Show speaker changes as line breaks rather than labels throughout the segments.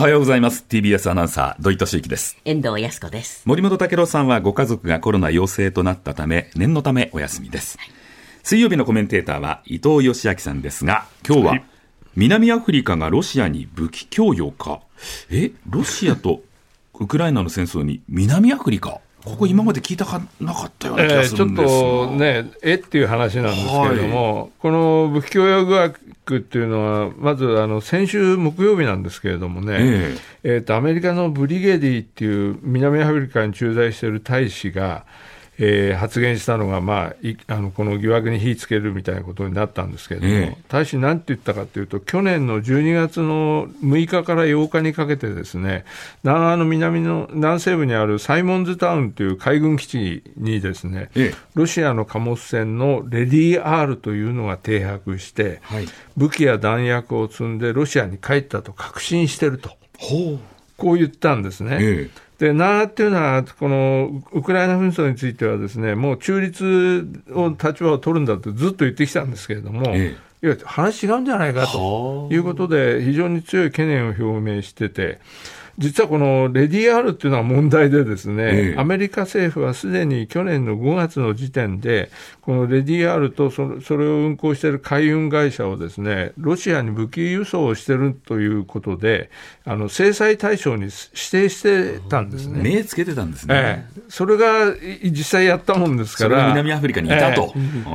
はようございます。TBS アナウンサー、土井敏之です。
遠藤康子です。
森本武郎さんはご家族がコロナ陽性となったため、念のためお休みです。水曜日のコメンテーターは伊藤義明さんですが、今日は、南アフリカがロシアに武器供与か。え、ロシアとウクライナの戦争に南アフリカここ今まで聞いたかなかったような気がするんですが、
えーちょっとね、えっていう話なんですけれども、この武器供与疑惑っていうのは、まずあの先週木曜日なんですけれどもね、
え。
えーとアメリカのブリゲディっていう南アフリカに駐在している大使が、えー発言したのが、まあ、いあのこの疑惑に火つけるみたいなことになったんですけれども、
ええ
大使なんて言ったかというと、去年の12月の6日から8日にかけてですね、南アの南の南西部にあるサイモンズタウンという海軍基地にですね、
ええ
ロシアの貨物船のレディー R というのが停泊して、
はい。
武器や弾薬を積んでロシアに帰ったと確信してると、
ほう。
こう言ったんですね。
え
で、なーっていうのは、このウクライナ紛争についてはですね、もう中立を立場を取るんだってずっと言ってきたんですけれども、
え
いや、話違うんじゃないかということで、非常に強い懸念を表明してて、実はこのレディー R っていうのは問題でですね、
ええ
アメリカ政府はすでに去年の5月の時点で、このレディー R とそれそれを運航している海運会社をですね、ロシアに武器輸送をしているということで、あの制裁対象に指定してたんですね。
目つけてたんですね。
ええ、それがい実際やったもんですから、
南アフリカにいたと。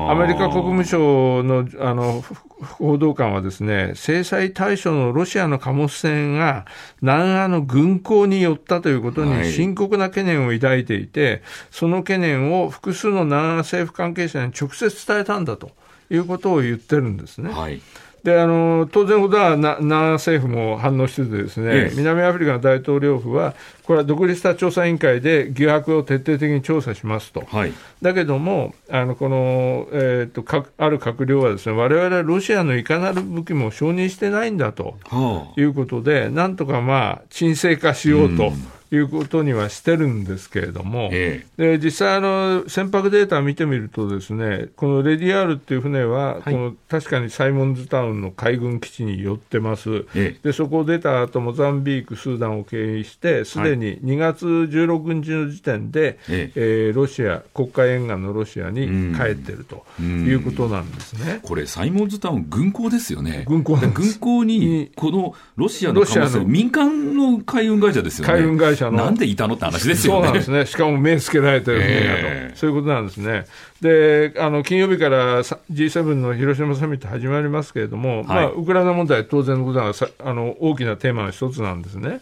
アメリカ国務省のあのふ報道官はですね、制裁対象のロシアの貨物船が南アの軍港に寄ったということ
はい
に深刻な懸念を抱いていて、その懸念を複数の南ア政府関係者に直接伝えたんだということを言ってるんですね。
はい。
であの当然のことはな、政府も反応してて、ですね、
ええ
南アフリカの大統領府は、これは独立した調査委員会で疑惑を徹底的に調査しますと。
はい。
だけども、あのこの、えーとかある閣僚はですね、我々はロシアのいかなる武器も承認してないんだと
はあ。
いうことで、なんとかまあ、沈静化しようということにはしてるんですけれども、
え
で実際あの、船舶データを見てみると、ですねこのレディアールっていう船は、この確かにサイモンズタウンの海軍基地に寄ってます。
ええ
でそこを出た後モザンビーク、スーダンを経由して、すでに2月16日の時点で、
え
えーロシア、国海沿岸のロシアに帰ってるということなんですね。
これ、サイモンズタウン、軍港ですよね。
軍港
軍港に、このロシアの民間の海運会社ですよね。
海運会社の
なんでいたのって話ですよね。
そうなんですね、しかも目つけられてる船だと、
ええ
そういうことなんですね。で、あの金曜日からさ G7 の広島サミット始まりますけれども、まあ、ウクライナ問題、当然のことがさあの大きなテーマの一つなんですね。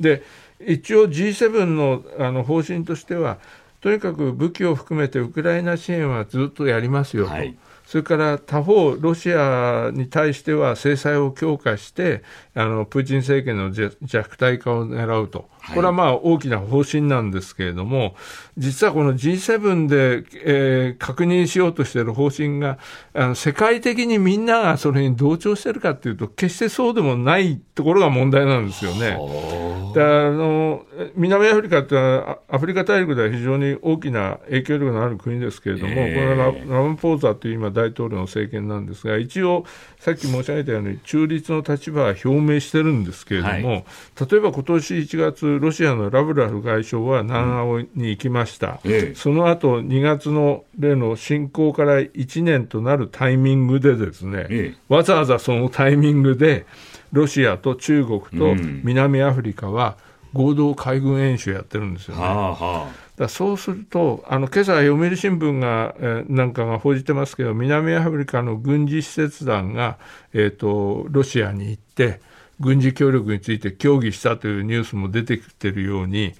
で、一応 G7 のあの方針としては、とにかく武器を含めてウクライナ支援はずっとやりますよと。
はい
それから他方、ロシアに対しては制裁を強化して、あのプーチン政権の弱弱体化を狙うと、
はい
これはまあ大きな方針なんですけれども、実はこの G7 で、えー確認しようとしている方針があの、世界的にみんながそれに同調してるかっていうと、決してそうでもないところが問題なんですよね。であの南アフリカってのはあアフリカ大陸では非常に大きな影響力のある国ですけれども、
ええ。
これはララマポーザという今、大統領の政権なんですが、一応、さっき申し上げたように、中立の立場は表明してるんですけれども、
はい。
例えば今年1月、ロシアのラブラフ外相は南アに行きました、
ええ。
その後2月の例の侵攻から1年となるタイミングでですね、
ええ。
わざわざそのタイミングで、ロシアと中国と
うん。
南アフリカは合同海軍演習やってるんですよね。
はあは
だからそうすると、あの今朝読売新聞が、えーなんかが報じてますけど、南アフリカの軍事施設団が、えー、とロシアに行って、軍事協力について協議したというニュースも出てきているように、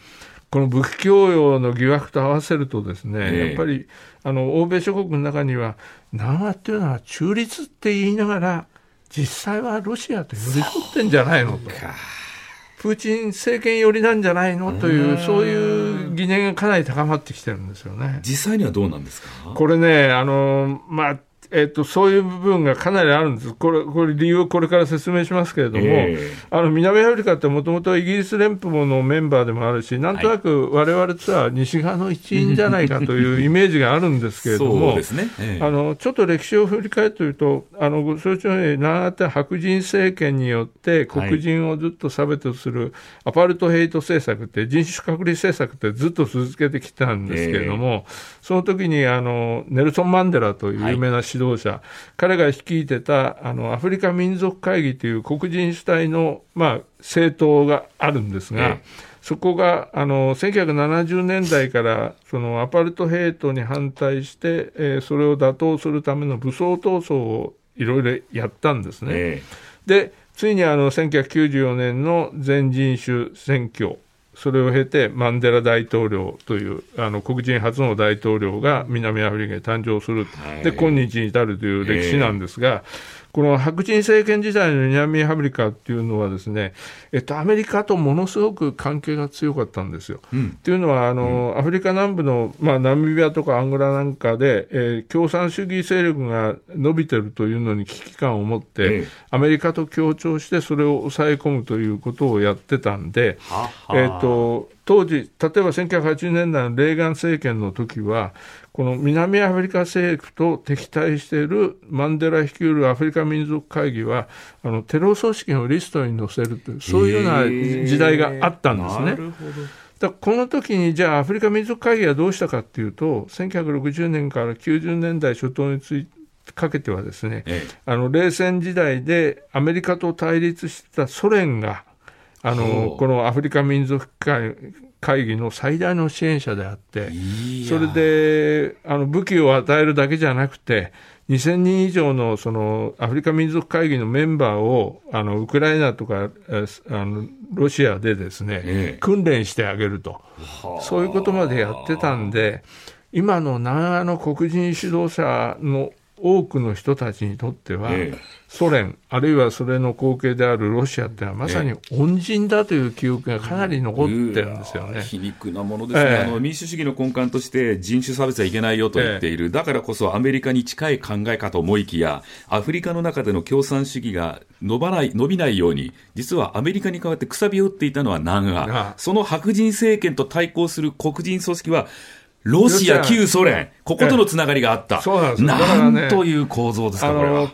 この武器供与の疑惑と合わせると、ですね、
ええ
やっぱりあの欧米諸国の中には、南アっていうのは中立って言いながら、実際はロシアと寄り添ってんじゃないのと。プーチン政権寄りなんじゃないのという、そういう疑念がかなり高まってきてるんですよね。
実際にはどうなんですか？
これね、あのまあえっと、そういう部分がかなりあるんです、これ、これ理由をこれから説明しますけれども、えー、あの南アフリカってもともとイギリス連邦のメンバーでもあるし、なんとなくわれわれとは西側の一員じゃないかというイメージがあるんですけれども、ね。えー、あのちょっと歴史を振り返ってみると、あのご承知のように、長手白人政権によって黒人をずっと差別するアパルトヘイト政策って、人種隔離政策ってずっと続けてきたんですけれども、えー、その時にあのネルソン・マンデラという有名な指導者、はい、彼が率いてたあのアフリカ民族会議という黒人主体の、まあ、政党があるんですが、そこがあの1970年代からそのアパルトヘイトに反対して、えー、それを打倒するための武装闘争をいろいろやったんですね。えー、でついにあの1994年の全人種選挙それを経てマンデラ大統領というあの黒人初の大統領が南アフリカに誕生する、で今日に至るという歴史なんですが、この白人政権時代の南アフリカっていうのはですね、えっと、アメリカとものすごく関係が強かったんですよ。うん、っていうのはあの、うん、アフリカ南部の、まあ、ナミビアとかアンゴラなんかで、えー、共産主義勢力が伸びてるというのに危機感を持って、ええ、アメリカと協調してそれを抑え込むということをやってたんで、はは。えっと当時、例えば1980年代のレーガン政権の時は、この南アフリカ政府と敵対しているマンデラ率いるアフリカ民族会議は、あのテロ組織のリストに載せるという、そういうような時代があったんですね。だこの時に、じゃあアフリカ民族会議はどうしたかっていうと、1960年から90年代初頭について、かけてはですね、ええ、あの冷戦時代でアメリカと対立してたソ連があのこのアフリカ民族会会議の最大の支援者であって、それであの武器を与えるだけじゃなくて、2000人以上のそのアフリカ民族会議のメンバーをあのウクライナとかあのロシアでですね、ええ、訓練してあげると、そういうことまでやってたんで、今の南アの黒人指導者の多くの人たちにとっては、ええ、ソ連、あるいはそれの後継であるロシアっていうのは、まさに恩人だという記憶がかなり残ってるんですよね、
皮肉なものですね、え、あの、民主主義の根幹として、人種差別はいけないよと言っている、だからこそアメリカに近い考えかと思いきや、アフリカの中での共産主義が伸ばない伸びないように、実はアメリカに代わってくさびを打っていたのは南ア、その白人政権と対抗する黒人組織は、ロシア、旧ソ連、こことのつながりがあった。
そうなんです
なんという構造ですか、
あの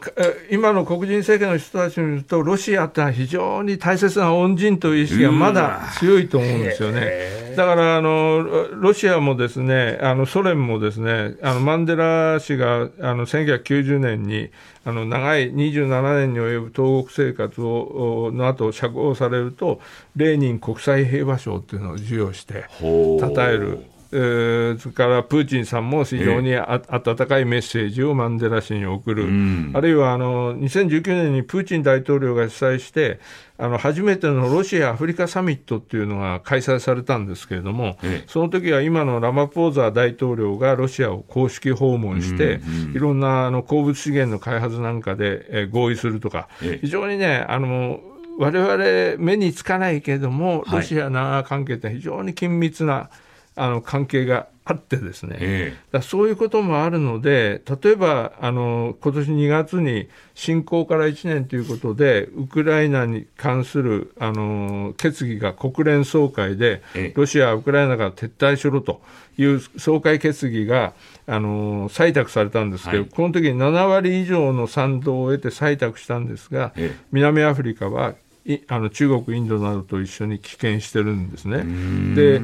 今の黒人政権の人たちに言うと、ロシアってのは非常に大切な恩人という意識がまだ強いと思うんですよね。だからあの、ロシアもですね、あのソ連もですね、あのマンデラ氏があの1990年に、あの長い27年に及ぶ投獄生活をの後釈放されると、レーニン国際平和賞っていうのを授与して、称える。えー、それからプーチンさんも非常にあ、温かいメッセージをマンデラ氏に送る、うん、あるいはあの2019年にプーチン大統領が主催して、あの初めてのロシア・アフリカサミットっていうのが開催されたんですけれども、ええ、その時は今のラマポーザー大統領がロシアを公式訪問して、うんうん、いろんなあの鉱物資源の開発なんかで、え合意するとか、え、非常にね、あの我々目につかないけれども、ロシア長関係って非常に緊密な、あの関係があってですね、えだそういうこともあるので、例えばあの今年2月に侵攻から1年ということで、ウクライナに関するあの決議が国連総会で、ロシアはウクライナから撤退しろという総会決議があの採択されたんですけど、はい、この時に7割以上の賛同を得て採択したんですが、南アフリカはあの中国、インドなどと一緒に棄権してるんですね。で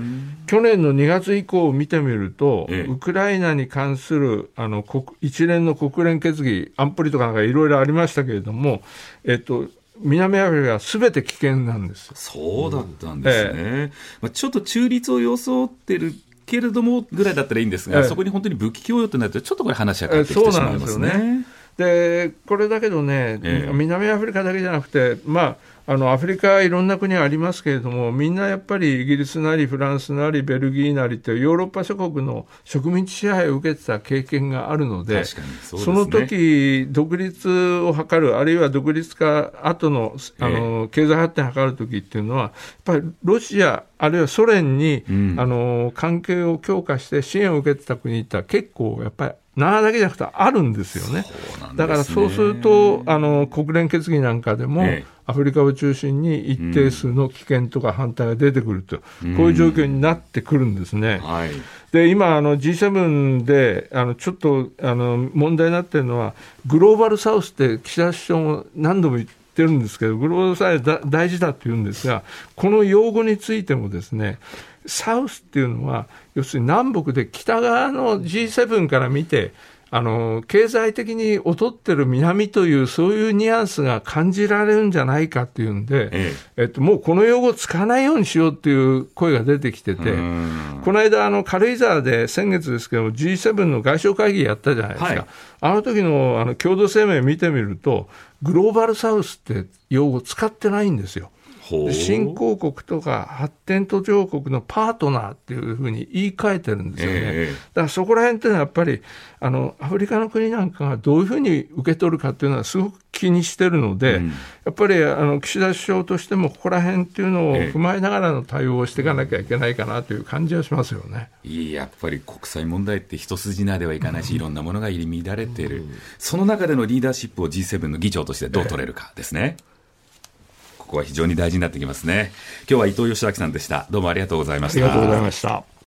去年の2月以降を見てみると、ええ、ウクライナに関するあの国一連の国連決議、安保理とかなんかいろいろありましたけれども、えっと、南アフリカはすべて危険なんです。
そうだったんですね、えまあ、ちょっと中立を装ってるけれどもぐらいだったらいいんですが、そこに本当に武器供与となると、ちょっとこれ、話が変わってきてしまいますね。
でこれだけどね、南アフリカだけじゃなくて、まあ、あのアフリカいろんな国ありますけれども、みんなやっぱりイギリスなりフランスなりベルギーなりというヨーロッパ諸国の植民地支配を受けてた経験があるので、そでね、その時独立を図る、あるいは独立化後のあの、経済発展を図る時っていうのは、やっぱりロシア、あるいはソ連に、うん、あの関係を強化して支援を受けてた国って結構やっぱり7だけじゃなくてあるんですよね。ねだからそうすると、あの、国連決議なんかでも、ええ、アフリカを中心に一定数の危険とか反対が出てくると、うん、こういう状況になってくるんですね。はい、で、今、あの G7 で、あの、ちょっと、あの、問題になってるのは、グローバルサウスって岸田首相も何度も言って、ってるんですけど、グローバルサイズ大事だって言うんですが、この用語についてもですね、サウスっていうのは、要するに南北で北側の G7 から見て、あの経済的に劣ってる南というそういうニュアンスが感じられるんじゃないかっていうんで、ええ。えっと、もうこの用語を使わないようにしようっていう声が出てきてて、この間あの軽井沢で先月ですけど G7 の外相会議やったじゃないですか、はい、あの時のあの共同声明見てみるとグローバルサウスって用語使ってないんですよ。新興国とか発展途上国のパートナーっていうふうに言い換えてるんですよね。えー、だからそこら辺っていうのはやっぱりあのアフリカの国なんかがどういうふうに受け取るかっていうのはすごく気にしてるので、うん、やっぱりあの岸田首相としてもここら辺っていうのを踏まえながらの対応をしていかなきゃいけないかなという感じはしますよね。
いやっぱり国際問題って一筋縄ではいかないし、うん、いろんなものが入り乱れている、うん、その中でのリーダーシップを G7 の議長としてどう取れるかですね。えーここは非常に大事になってきますね。今日は伊藤義明さんでした。どうもありがとうございました。
ありがとうございました。